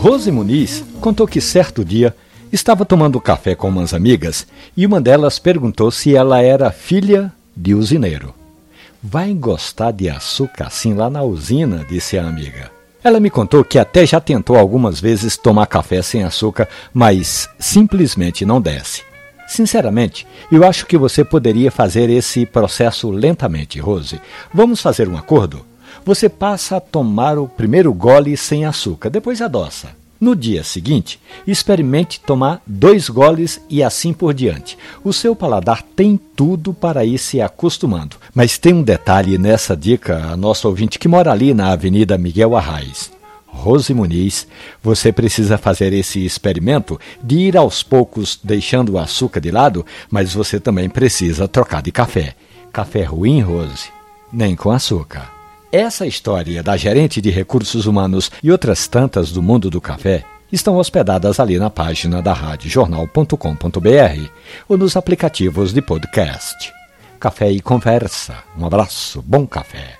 Rose Muniz contou que certo dia estava tomando café com umas amigas e uma delas perguntou se ela era filha de usineiro. Vai gostar de açúcar assim lá na usina, disse a amiga. Ela me contou que até já tentou algumas vezes tomar café sem açúcar, mas simplesmente não desce. Sinceramente, eu acho que você poderia fazer esse processo lentamente, Rose. Vamos fazer um acordo? Você passa a tomar o primeiro gole sem açúcar, depois adoça. No dia seguinte, experimente tomar dois goles e assim por diante. O seu paladar tem tudo para ir se acostumando. Mas tem um detalhe nessa dica, a nossa ouvinte que mora ali na Avenida Miguel Arraes. Rose Muniz, você precisa fazer esse experimento de ir aos poucos deixando o açúcar de lado, mas você também precisa trocar de café. Café ruim, Rose? Nem com açúcar. Essa história da gerente de recursos humanos e outras tantas do mundo do café estão hospedadas ali na página da radiojornal.com.br ou nos aplicativos de podcast. Café e conversa. Um abraço, bom café.